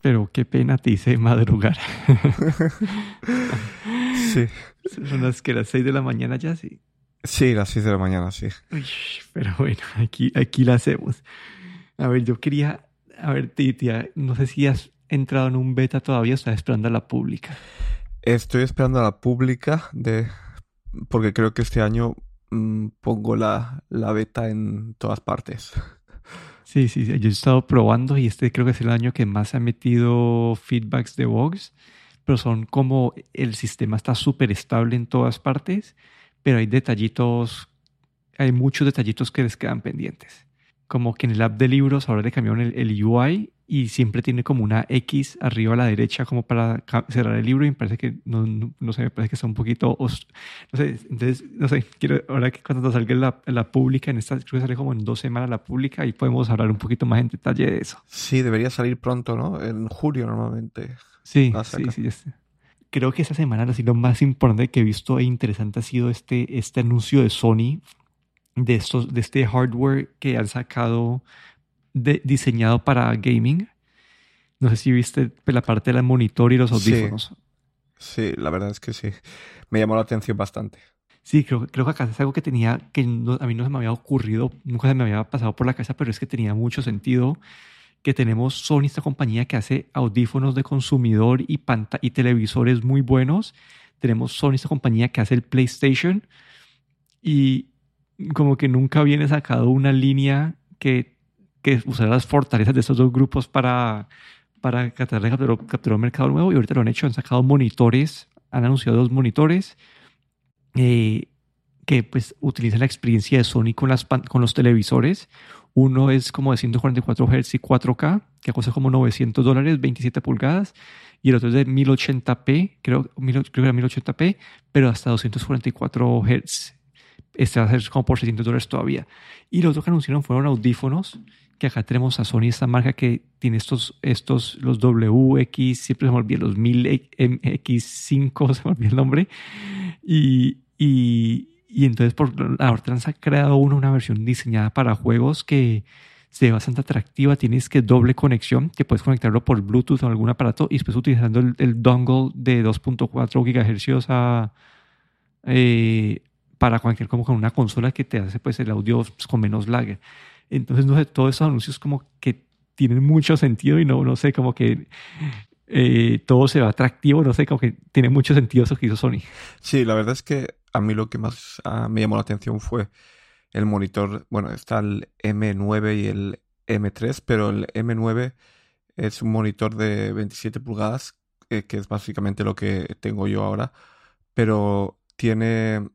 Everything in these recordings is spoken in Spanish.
pero qué pena te hice madrugar. sí. Son las que las 6 de la mañana ya, sí. Sí, las 6 de la mañana, sí. Uy, pero bueno, aquí, aquí la hacemos. A ver, yo quería, a ver, Titia, no sé si has entrado en un beta todavía o estás esperando a la pública. Estoy esperando a la pública de porque creo que este año mm, pongo la, la beta en todas partes. Sí, sí, yo he estado probando y este creo que es el año que más ha metido feedbacks de bugs, pero son como el sistema está súper estable en todas partes, pero hay detallitos, hay muchos detallitos que les quedan pendientes. Como que en el app de libros ahora le cambiaron el, el UI y siempre tiene como una X arriba a la derecha como para cerrar el libro y me parece que no, no, sé, me parece que está un poquito no sé, entonces no sé, quiero ahora que cuando salga la, la pública en esta creo que sale como en dos semanas la pública y podemos hablar un poquito más en detalle de eso. Sí, debería salir pronto, ¿no? En julio normalmente. Sí, sí, sí, sí. Creo que esta semana lo más importante que he visto e interesante ha sido este, este anuncio de Sony de, estos, de este hardware que han sacado diseñado para gaming. No sé si viste la parte del monitor y los audífonos. Sí, la verdad es que sí. Me llamó la atención bastante. Sí, creo, creo que acá es algo que tenía, que a mí no se me había ocurrido, nunca se me había pasado por la cabeza, pero es que tenía mucho sentido que tenemos Sony, esta compañía que hace audífonos de consumidor y, y televisores muy buenos. Tenemos Sony, esta compañía que hace el PlayStation y como que nunca viene sacado una línea que que usar las fortalezas de estos dos grupos para, para tratar de capturar, un mercado nuevo y ahorita lo han hecho, han sacado monitores, han anunciado dos monitores eh, que pues utilizan la experiencia de Sony con, las, con los televisores. Uno es como de 144 Hz y 4K, que cuesta como 900 dólares, 27 pulgadas, y el otro es de 1080p, creo, creo que era 1080p, pero hasta 244 Hz. Este va a ser como por 600 dólares todavía. Y lo otro que anunciaron fueron audífonos que acá tenemos a Sony, esta marca que tiene estos, estos los WX, siempre se me olvida, los 1000X5, se me olvida el nombre. Y, y, entonces por ahorita han creado uno, una versión diseñada para juegos que se ve bastante atractiva. Tienes que doble conexión, que puedes conectarlo por Bluetooth o algún aparato y después utilizando el, dongle de 2.4 GHz a, eh, para cualquier, como con una consola que te hace pues el audio pues, con menos lag. Entonces, no sé, todos esos anuncios como que tienen mucho sentido y no, no sé, como que eh, todo se va atractivo, no sé, como que tiene mucho sentido eso que hizo Sony. Sí, la verdad es que a mí lo que más ah, me llamó la atención fue el monitor, bueno, está el M9 y el M3, pero el M9 es un monitor de 27 pulgadas, eh, que es básicamente lo que tengo yo ahora, pero tiene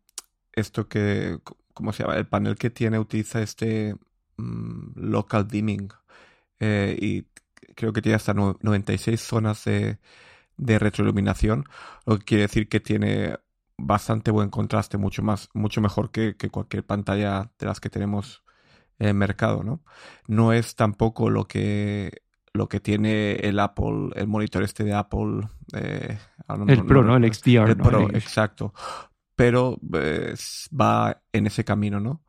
esto que, ¿cómo se llama? El panel que tiene utiliza este Mm, local dimming eh, y creo que tiene hasta 96 zonas de, retroiluminación, lo que quiere decir que tiene bastante buen contraste, mucho más, mucho mejor que, cualquier pantalla de las que tenemos en el mercado, ¿no? No es tampoco lo que lo que tiene el Apple, el monitor este de Apple. Eh, el Pro, ¿no? El XDR. El Pro, exacto. Pero eh, va en ese camino, ¿no?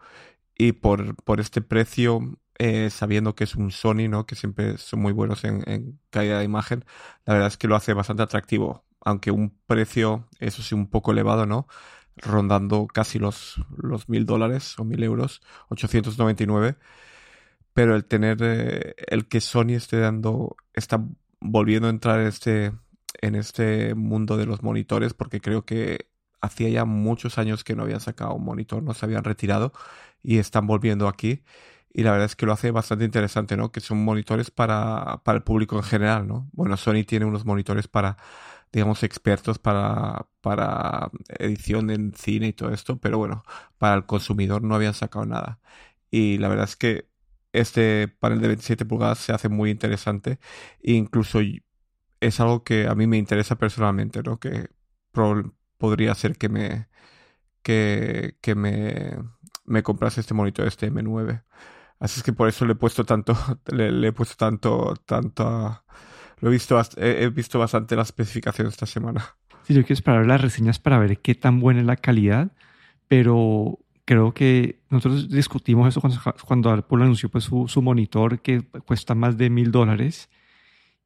y por, por este precio, eh, sabiendo que es un Sony, ¿no? Que siempre son muy buenos en, calidad de imagen, la verdad es que lo hace bastante atractivo, aunque un precio, eso sí, un poco elevado, ¿no? Rondando casi los, los mil dólares o mil euros, 899. Pero el tener, eh, el que Sony esté dando, está volviendo a entrar en este, en este mundo de los monitores, porque creo que hacía ya muchos años que no habían sacado un monitor, no se habían retirado y están volviendo aquí. Y la verdad es que lo hace bastante interesante, ¿no? Que son monitores para, para el público en general, ¿no? Bueno, Sony tiene unos monitores para, digamos, expertos para, para edición en cine y todo esto, pero bueno, para el consumidor no habían sacado nada. Y la verdad es que este panel de 27 pulgadas se hace muy interesante e incluso es algo que a mí me interesa personalmente, ¿no? Que podría ser que me que, que me me comprase este monitor, este M9. Así es que por eso le he puesto tanto, le, he puesto tanto, tanto, lo he visto, he, visto bastante la especificación esta semana. Sí, yo quiero esperar las reseñas para ver qué tan buena es la calidad, pero creo que nosotros discutimos eso cuando, cuando Apple anunció pues, su, su, monitor que cuesta más de mil dólares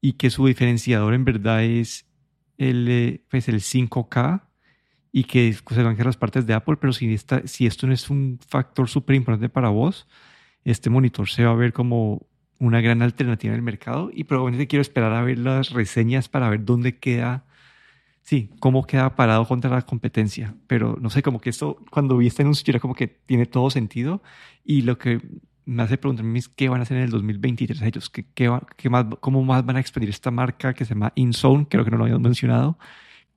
y que su diferenciador en verdad es el, eh, pues el 5K y que se a las partes de Apple, pero si, esta, si esto no es un factor súper importante para vos, este monitor se va a ver como una gran alternativa en el mercado y probablemente quiero esperar a ver las reseñas para ver dónde queda, sí, cómo queda parado contra la competencia. Pero no sé, como que esto, cuando vi este anuncio, era como que tiene todo sentido y lo que me hace preguntarme es qué van a hacer en el 2023 ellos, ¿Qué, qué, qué más, cómo más van a expandir esta marca que se llama InZone, creo que no lo habíamos mencionado,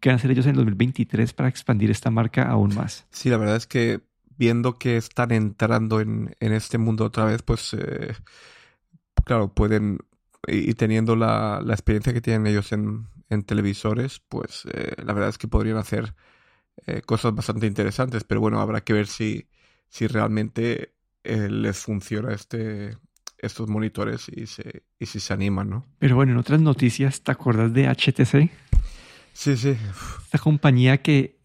qué van a hacer ellos en el 2023 para expandir esta marca aún más. Sí, la verdad es que viendo que están entrando en, en este mundo otra vez, pues eh, claro, pueden, y teniendo la, la experiencia que tienen ellos en, en televisores, pues eh, la verdad es que podrían hacer eh, cosas bastante interesantes, pero bueno, habrá que ver si, si realmente eh, les funciona este, estos monitores y, se, y si se animan, ¿no? Pero bueno, en otras noticias, ¿te acuerdas de HTC? Sí, sí. Esta compañía que,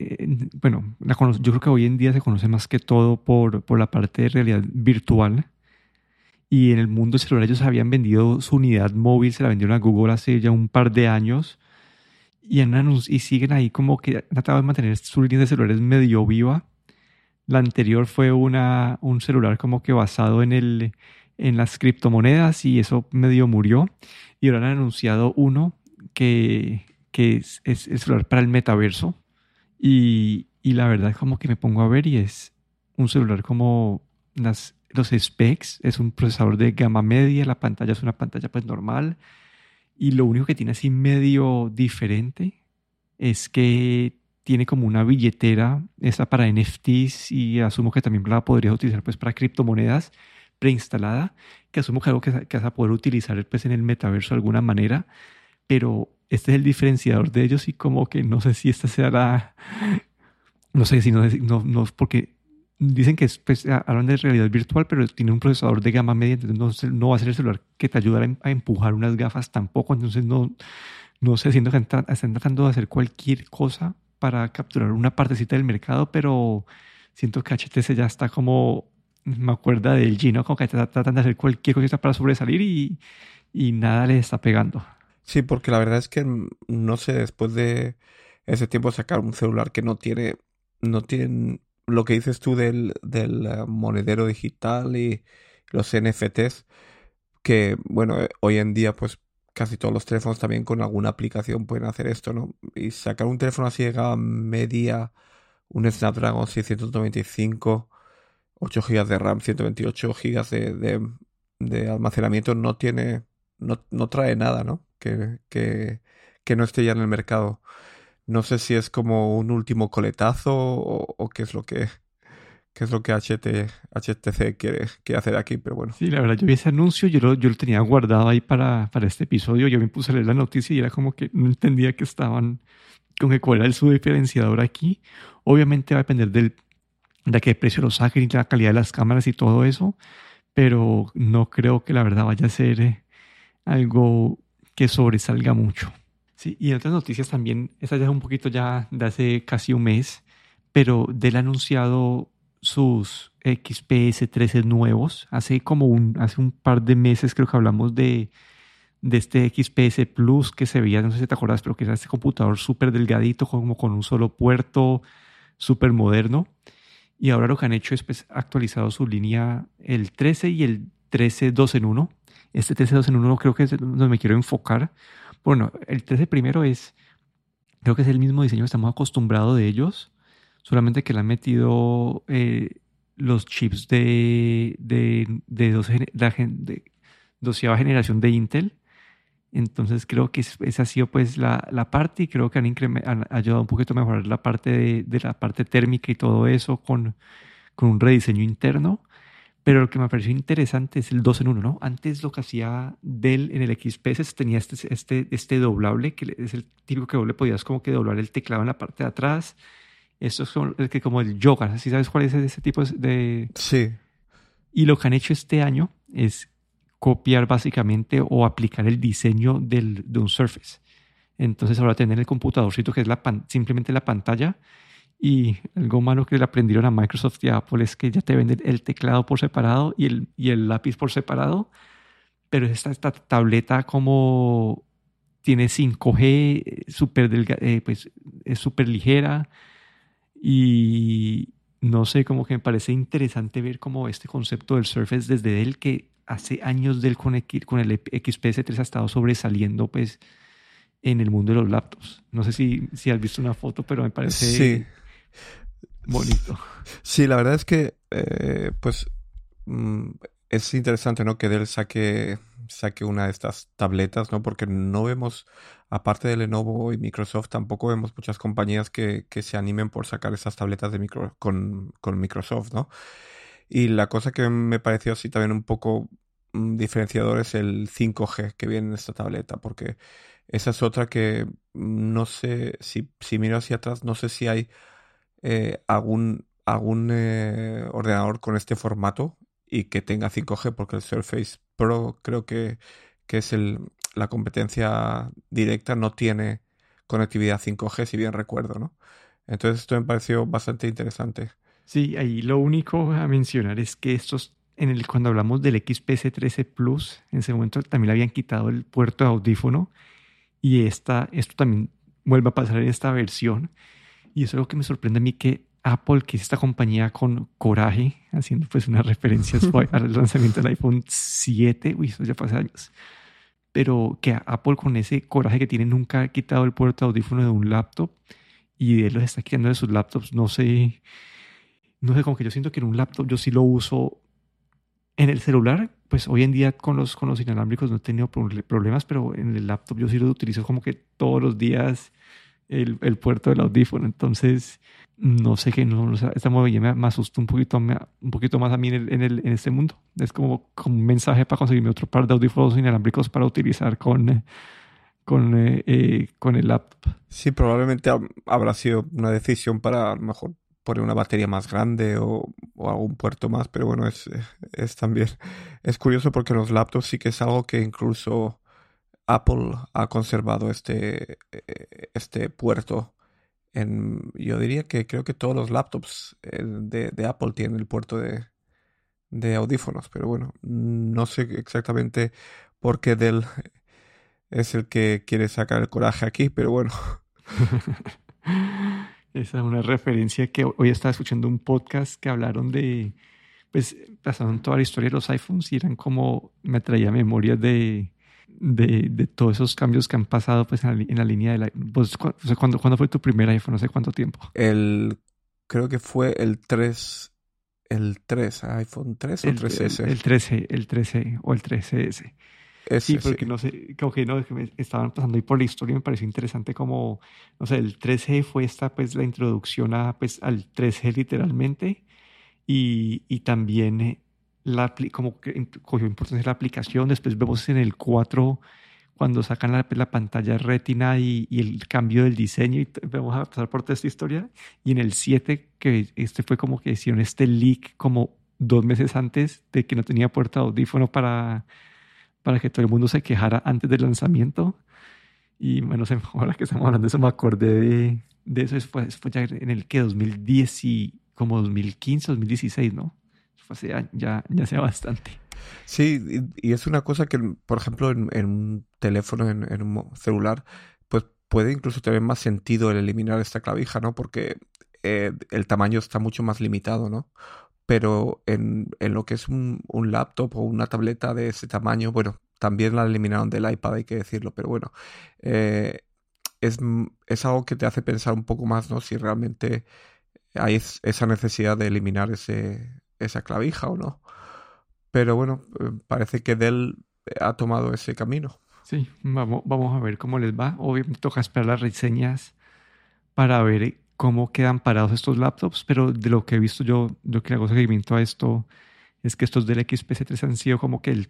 bueno, la yo creo que hoy en día se conoce más que todo por, por la parte de realidad virtual y en el mundo celular ellos habían vendido su unidad móvil, se la vendieron a Google hace ya un par de años y, y siguen ahí como que han tratado de mantener su línea de celulares medio viva. La anterior fue una, un celular como que basado en, el, en las criptomonedas y eso medio murió. Y ahora han anunciado uno que, que es, es el celular para el metaverso. Y, y la verdad como que me pongo a ver y es un celular como las los specs, es un procesador de gama media, la pantalla es una pantalla pues normal y lo único que tiene así medio diferente es que tiene como una billetera esa para NFTs y asumo que también la podrías utilizar pues para criptomonedas preinstalada, que asumo que algo que, vas a poder utilizar pues en el metaverso de alguna manera, pero este es el diferenciador de ellos y como que no sé si esta sea la... No sé si no, no, no porque dicen que es, pues, hablan de realidad virtual, pero tiene un procesador de gama media, entonces no, va a ser el celular que te ayudará a, empujar unas gafas tampoco, entonces no, no sé, siento que están, tratando de hacer cualquier cosa para capturar una partecita del mercado, pero siento que HTC ya está como, me acuerda del G, ¿no? Como que tratan de hacer cualquier cosa para sobresalir y, y nada les está pegando. Sí, porque la verdad es que no sé, después de ese tiempo sacar un celular que no tiene, no tiene lo que dices tú del, del eh, monedero digital y los NFTs, que bueno, eh, hoy en día pues casi todos los teléfonos también con alguna aplicación pueden hacer esto, ¿no? Y sacar un teléfono así de gama media, un Snapdragon 695, 8 GB de RAM, 128 GB de, de, almacenamiento no tiene, no, no trae nada, ¿no? Que, que, que no esté ya en el mercado. No sé si es como un último coletazo o, qué es lo que qué es lo que HTC quiere, hacer aquí, pero bueno. Sí, la verdad, yo vi ese anuncio, yo lo, yo lo tenía guardado ahí para, para este episodio, yo me puse a leer la noticia y era como que no entendía que estaban, con que cuál era el su diferenciador aquí. Obviamente va a depender del, de qué precio lo saquen y la calidad de las cámaras y todo eso, pero no creo que la verdad vaya a ser eh, algo que sobresalga mucho. Sí, y en otras noticias también, esta ya es un poquito ya de hace casi un mes, pero Dell ha anunciado sus XPS 13 nuevos. Hace como un, hace un par de meses creo que hablamos de, de este XPS Plus que se veía, no sé si te acuerdas, pero que era este computador súper delgadito, como con un solo puerto, súper moderno. Y ahora lo que han hecho es pues, actualizado su línea el 13 y el 13 2 en 1. Este 13 2 en 1 creo que es donde me quiero enfocar bueno, el 13 primero es, creo que es el mismo diseño que estamos acostumbrados de ellos, solamente que le han metido eh, los chips de, de, de, de doceava generación de Intel. Entonces creo que esa ha sido pues la, la parte y creo que han, han, ayudado un poquito a mejorar la parte de, de, la parte térmica y todo eso con, con un rediseño interno. Pero lo que me pareció interesante es el 2 en 1, ¿no? Antes lo que hacía Dell en el XPS tenía este, este, este doblable, que es el típico que vos le podías como que doblar el teclado en la parte de atrás. Esto es como el, que como el yoga, ¿sí sabes cuál es ese tipo de...? Sí. Y lo que han hecho este año es copiar básicamente o aplicar el diseño del, de un Surface. Entonces ahora tener el computadorcito que es la simplemente la pantalla y algo malo que le aprendieron a Microsoft y a Apple es que ya te venden el teclado por separado y el, y el lápiz por separado, pero esta, esta tableta como tiene 5G, súper eh, pues es súper ligera y no sé, como que me parece interesante ver como este concepto del Surface desde él que hace años del con, con el XPS3 ha estado sobresaliendo pues en el mundo de los laptops. No sé si, si has visto una foto, pero me parece bonito. Sí, la verdad es que eh, pues mm, es interesante ¿no? que Dell saque, saque una de estas tabletas, ¿no? porque no vemos, aparte de Lenovo y Microsoft, tampoco vemos muchas compañías que, que se animen por sacar esas tabletas de micro, con, con Microsoft. ¿no? Y la cosa que me pareció así también un poco mm, diferenciador es el 5G que viene en esta tableta, porque esa es otra que mm, no sé, si, si miro hacia atrás, no sé si hay eh, algún, algún eh, ordenador con este formato y que tenga 5G, porque el Surface Pro creo que, que es el, la competencia directa, no tiene conectividad 5G, si bien recuerdo, ¿no? Entonces esto me pareció bastante interesante. Sí, ahí lo único a mencionar es que estos, en el, cuando hablamos del XPS 13 Plus, en ese momento también le habían quitado el puerto de audífono y esta, esto también vuelve a pasar en esta versión. Y es lo que me sorprende a mí que Apple, que es esta compañía con coraje, haciendo pues unas referencias al lanzamiento del iPhone 7, uy, eso ya hace años, pero que Apple con ese coraje que tiene nunca ha quitado el puerto de audífono de un laptop y de los está quitando de sus laptops, no sé, no sé, como que yo siento que en un laptop yo sí lo uso en el celular, pues hoy en día con los, con los inalámbricos no he tenido problemas, pero en el laptop yo sí lo utilizo como que todos los días el, el puerto del audífono. Entonces, no sé qué, no, esta movimiento me, asustó un poquito, un poquito más a mí en, en, este mundo. Es como, como, un mensaje para conseguirme otro par de audífonos inalámbricos para utilizar con, con, eh, eh, con el laptop. Sí, probablemente habrá sido una decisión para a lo mejor poner una batería más grande o, o, algún puerto más, pero bueno, es, es también, es curioso porque los laptops sí que es algo que incluso Apple ha conservado este, este puerto. En, yo diría que creo que todos los laptops eh, de, de Apple tienen el puerto de, de audífonos, pero bueno, no sé exactamente por qué Dell es el que quiere sacar el coraje aquí, pero bueno. Esa es una referencia que hoy estaba escuchando un podcast que hablaron de, pues pasaron toda la historia de los iPhones y eran como, me traía memorias de, de, de todos esos cambios que han pasado pues en la, línea de la... Pues, ¿cuándo, ¿Cuándo fue tu primer iPhone? No sé cuánto tiempo. El, creo que fue el 3, el 3, iPhone 3 o el, 3S. El, el 13, el 13 o el 13S. Ese, sí, porque no sé, como que no, me estaban pasando ahí por la historia y me pareció interesante como, no sé, el 3G fue esta, pues, la introducción a, pues, al 3G literalmente y, y también eh, la, como que cogió importancia la aplicación, después vemos en el 4 cuando sacan la, la pantalla retina y, y, el cambio del diseño y vamos a pasar por toda esta historia y en el 7 que este fue como que hicieron este leak como dos meses antes de que no tenía puerta audífono para para que todo el mundo se quejara antes del lanzamiento. Y bueno, ahora que estamos hablando de eso, me acordé de, de eso. Fue, fue ya en el que 2010 y como 2015, 2016, ¿no? Hace, ya, ya sea bastante. Sí, y, es una cosa que, por ejemplo, en, un teléfono, en, un celular, pues puede incluso tener más sentido el eliminar esta clavija, ¿no? Porque eh, el tamaño está mucho más limitado, ¿no? pero en, en lo que es un, un, laptop o una tableta de ese tamaño, bueno, también la eliminaron del iPad, hay que decirlo, pero bueno, eh, es, es, algo que te hace pensar un poco más, ¿no? Si realmente hay esa necesidad de eliminar ese, esa clavija o no. Pero bueno, eh, parece que Dell ha tomado ese camino. Sí, vamos, vamos a ver cómo les va. Obviamente toca esperar las reseñas para ver cómo quedan parados estos laptops, pero de lo que he visto yo, yo que hago seguimiento a esto, es que estos del XPC3 han sido como que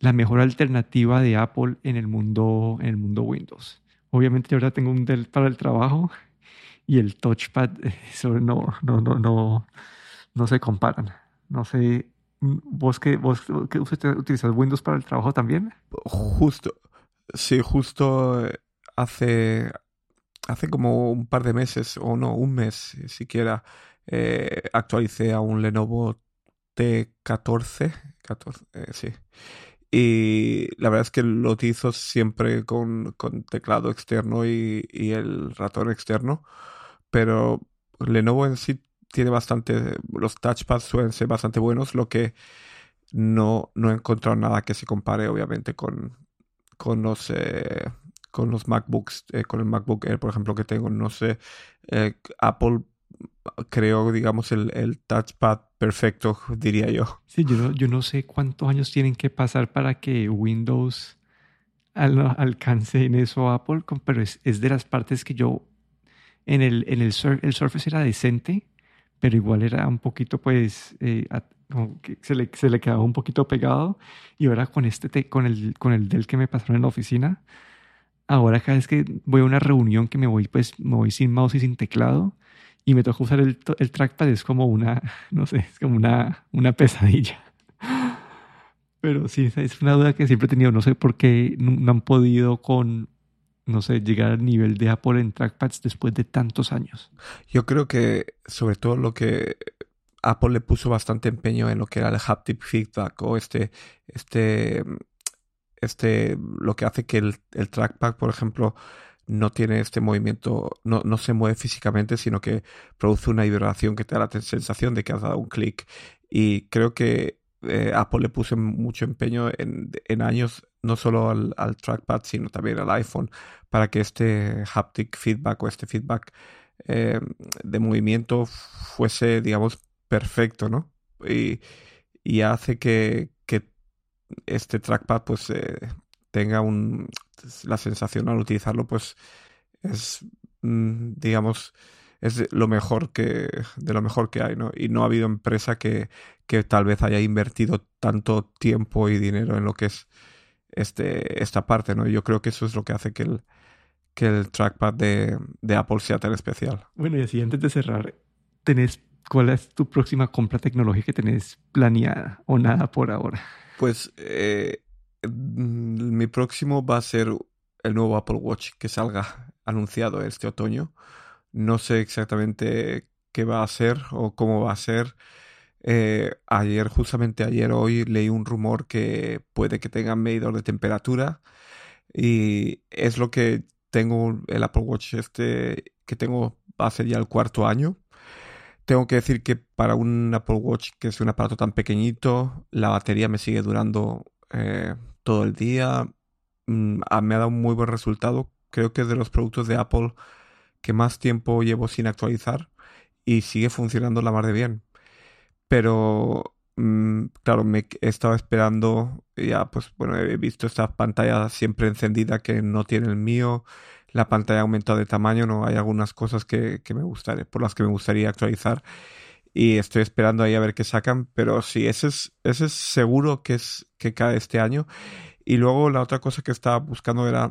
la mejor alternativa de Apple en el mundo, en el mundo Windows. Obviamente yo ahora tengo un Dell para el trabajo y el touchpad, eso no, no, no, no, no se comparan. No sé, ¿vos que vos que utilizas Windows para el trabajo también? Justo, sí, justo hace hace como un par de meses, o no, un mes siquiera, eh, actualicé a un Lenovo T14, 14, eh, sí. Y la verdad es que lo utilizo siempre con, con teclado externo y, y, el ratón externo. Pero Lenovo en sí tiene bastante. Los touchpads suelen ser bastante buenos. Lo que no, no he encontrado nada que se compare, obviamente, con, con los. Eh, con los MacBooks, eh, con el MacBook Air, por ejemplo, que tengo. No sé, eh, Apple creo, digamos, el, el, touchpad perfecto, diría yo. Sí, yo no, yo no sé cuántos años tienen que pasar para que Windows alcance en eso Apple, pero es, es, de las partes que yo, en el, en el, el Surface era decente, pero igual era un poquito, pues, eh, como que se le, se le quedaba un poquito pegado. Y ahora con este, con el, con el Dell que me pasaron en la oficina, ahora cada vez que voy a una reunión que me voy, pues, me voy sin mouse y sin teclado, y me toca usar el, el trackpad, es como una, no sé, es como una, una pesadilla. Pero sí, es una duda que siempre he tenido. No sé por qué no han podido con, no sé, llegar al nivel de Apple en trackpads después de tantos años. Yo creo que sobre todo lo que Apple le puso bastante empeño en lo que era el haptic feedback o este, este, este, lo que hace que el, trackpad, por ejemplo, no tiene este movimiento, no, no, se mueve físicamente, sino que produce una vibración que te da la sensación de que has dado un clic. Y creo que eh, Apple le puso mucho empeño en, en años, no solo al, al, trackpad, sino también al iPhone, para que este haptic feedback o este feedback eh, de movimiento fuese, digamos, perfecto, ¿no? Y, y hace que, que, este trackpad, pues, eh, tenga un, la sensación al utilizarlo, pues es, mm, digamos, es lo mejor que, de lo mejor que hay, ¿no? Y no ha habido empresa que, que tal vez haya invertido tanto tiempo y dinero en lo que es este, esta parte, ¿no? Yo creo que eso es lo que hace que el, que el trackpad de, de Apple sea tan especial. Bueno, y así antes de cerrar, ¿tenés, ¿cuál es tu próxima compra tecnológica que tenés planeada o nada por ahora? Pues eh, Mm, mi próximo va a ser el nuevo Apple Watch que salga anunciado este otoño. No sé exactamente qué va a ser o cómo va a ser. Eh, ayer, justamente ayer, hoy, leí un rumor que puede que tenga medidor de temperatura y es lo que tengo el Apple Watch este que tengo ser ya el cuarto año. Tengo que decir que para un Apple Watch que es un aparato tan pequeñito, la batería me sigue durando eh, todo el día. Mm, me ha dado un muy buen resultado. Creo que es de los productos de Apple que más tiempo llevo sin actualizar y sigue funcionando la mar de bien. Pero, mm, claro, me he estado esperando, ya pues bueno, he visto esta pantalla siempre encendida que no tiene el mío. La pantalla ha aumentado de tamaño, no hay algunas cosas que, que me gustaría, por las que me gustaría actualizar y estoy esperando ahí a ver qué sacan, pero sí, ese es, ese es seguro que es que cae este año. Y luego la otra cosa que estaba buscando era,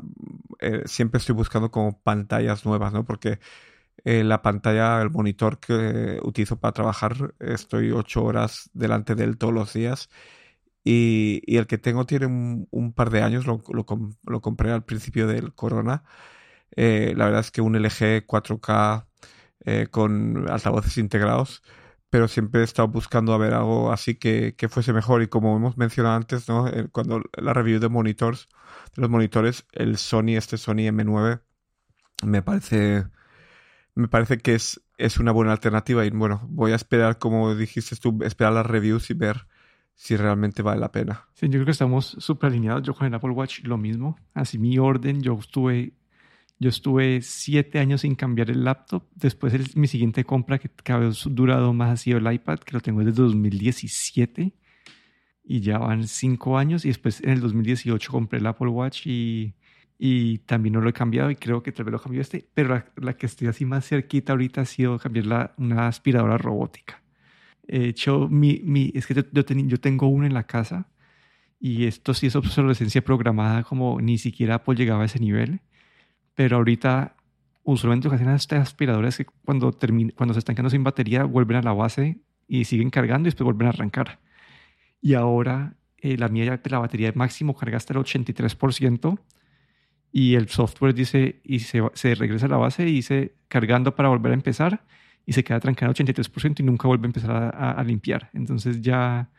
eh, siempre estoy buscando como pantallas nuevas, ¿no? Porque eh, la pantalla, el monitor que utilizo para trabajar, estoy ocho horas delante de él todos los días. Y, y el que tengo tiene un, par de años, lo, lo, lo, compré al principio del corona. Eh, la verdad es que un LG 4K con altavoces integrados pero siempre he estado buscando a ver algo así que, que fuese mejor. Y como hemos mencionado antes, ¿no? cuando la review de monitores, de los monitores, el Sony, este Sony M9, me parece, me parece que es, es una buena alternativa. Y bueno, voy a esperar, como dijiste tú, esperar las reviews y ver si realmente vale la pena. Sí, yo creo que estamos súper alineados. Yo con el Apple Watch lo mismo. Así mi orden, yo estuve yo estuve siete años sin cambiar el laptop. Después mi siguiente compra que cada vez durado más ha sido el iPad, que lo tengo desde 2017 y ya van cinco años. Y después en el 2018 compré el Apple Watch y, y también no lo he cambiado y creo que tal vez lo cambió este. Pero la, que estoy así más cerquita ahorita ha sido cambiar la, una aspiradora robótica. He hecho, mi, mi, es que yo, yo, yo tengo una en la casa y esto sí es obsolescencia programada como ni siquiera Apple llegaba a ese nivel pero ahorita usualmente lo que hacen estas aspiradoras que cuando, cuando se están quedando sin batería vuelven a la base y siguen cargando y después vuelven a arrancar. Y ahora eh, la mía ya la batería máximo carga hasta el 83% y el software dice y se, se, regresa a la base y dice cargando para volver a empezar y se queda trancada al 83% y nunca vuelve a empezar a, a, limpiar. Entonces ya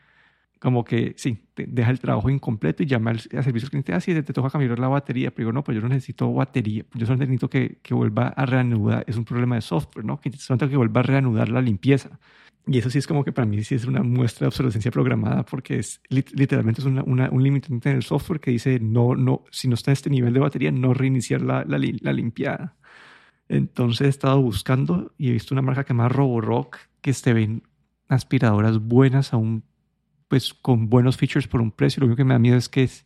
como que sí, deja el trabajo incompleto y llama al, servicio al cliente, ah, sí, te, toca cambiar la batería, pero digo, no, pues yo no necesito batería, yo solo necesito que, que vuelva a reanudar, es un problema de software, ¿no? Que solo tengo que vuelva a reanudar la limpieza. Y eso sí es como que para mí sí es una muestra de obsolescencia programada porque es literalmente es una, un limitante en el software que dice no, no, si no está en este nivel de batería, no reiniciar la, la, la limpiada. Entonces he estado buscando y he visto una marca que se llama Roborock que se ven aspiradoras buenas aún pues con buenos features por un precio. Lo único que me da miedo es que es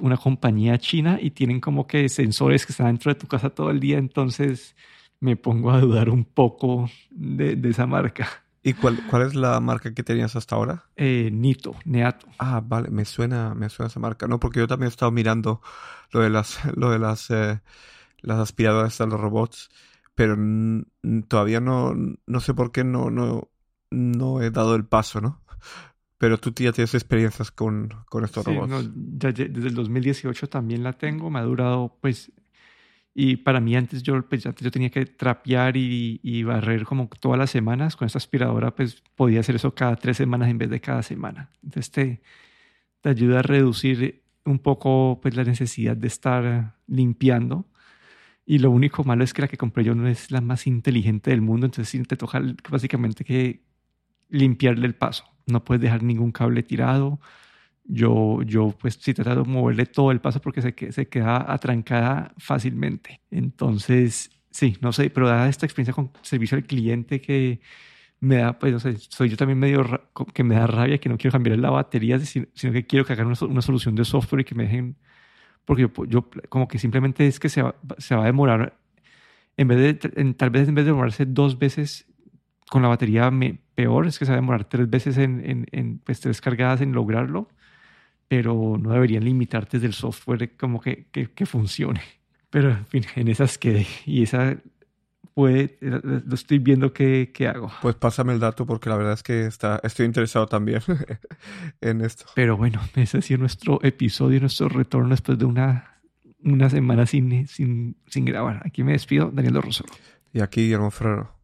una compañía china y tienen como que sensores que están dentro de tu casa todo el día, entonces me pongo a dudar un poco de, de esa marca. ¿Y cuál, cuál, es la marca que tenías hasta ahora? Eh, Nito, Neato. Ah, vale, me suena, me suena esa marca. No, porque yo también he estado mirando lo de las, lo de las, eh, las aspiradoras a los robots, pero todavía no, no sé por qué no, no, no he dado el paso, ¿no? Pero tú ya tienes experiencias con, con estos sí, robots. No, ya, desde el 2018 también la tengo, me ha durado pues y para mí antes yo, pues, antes yo tenía que trapear y, y, barrer como todas las semanas. Con esta aspiradora pues podía hacer eso cada tres semanas en vez de cada semana. Entonces te, te ayuda a reducir un poco pues la necesidad de estar limpiando. Y lo único malo es que la que compré yo no es la más inteligente del mundo. Entonces te toca básicamente que limpiarle el paso. No puedes dejar ningún cable tirado yo, yo pues sí tratado de moverle todo el paso porque se, se queda atrancada fácilmente. Entonces, sí, no sé, pero da esta experiencia con servicio al cliente que me da, pues no sé, soy yo también medio que me da rabia que no quiero cambiar la batería, sino, que quiero que hagan una, una, solución de software y que me dejen, porque yo, yo como que simplemente es que se va, se va a demorar, en vez de, en, tal vez en vez de demorarse dos veces con la batería me, peor, es que se va a demorar tres veces en, en, en pues, tres cargadas en lograrlo pero no deberían limitarte del software como que, que, que, funcione. Pero en fin, en esas quedé y esa puede, lo estoy viendo qué, qué hago. Pues pásame el dato porque la verdad es que está, estoy interesado también en esto. Pero bueno, ese ha sido nuestro episodio, nuestro retorno después de una, una semana sin, sin, sin grabar. Aquí me despido, Daniel Rosero. Y aquí Guillermo Ferrero.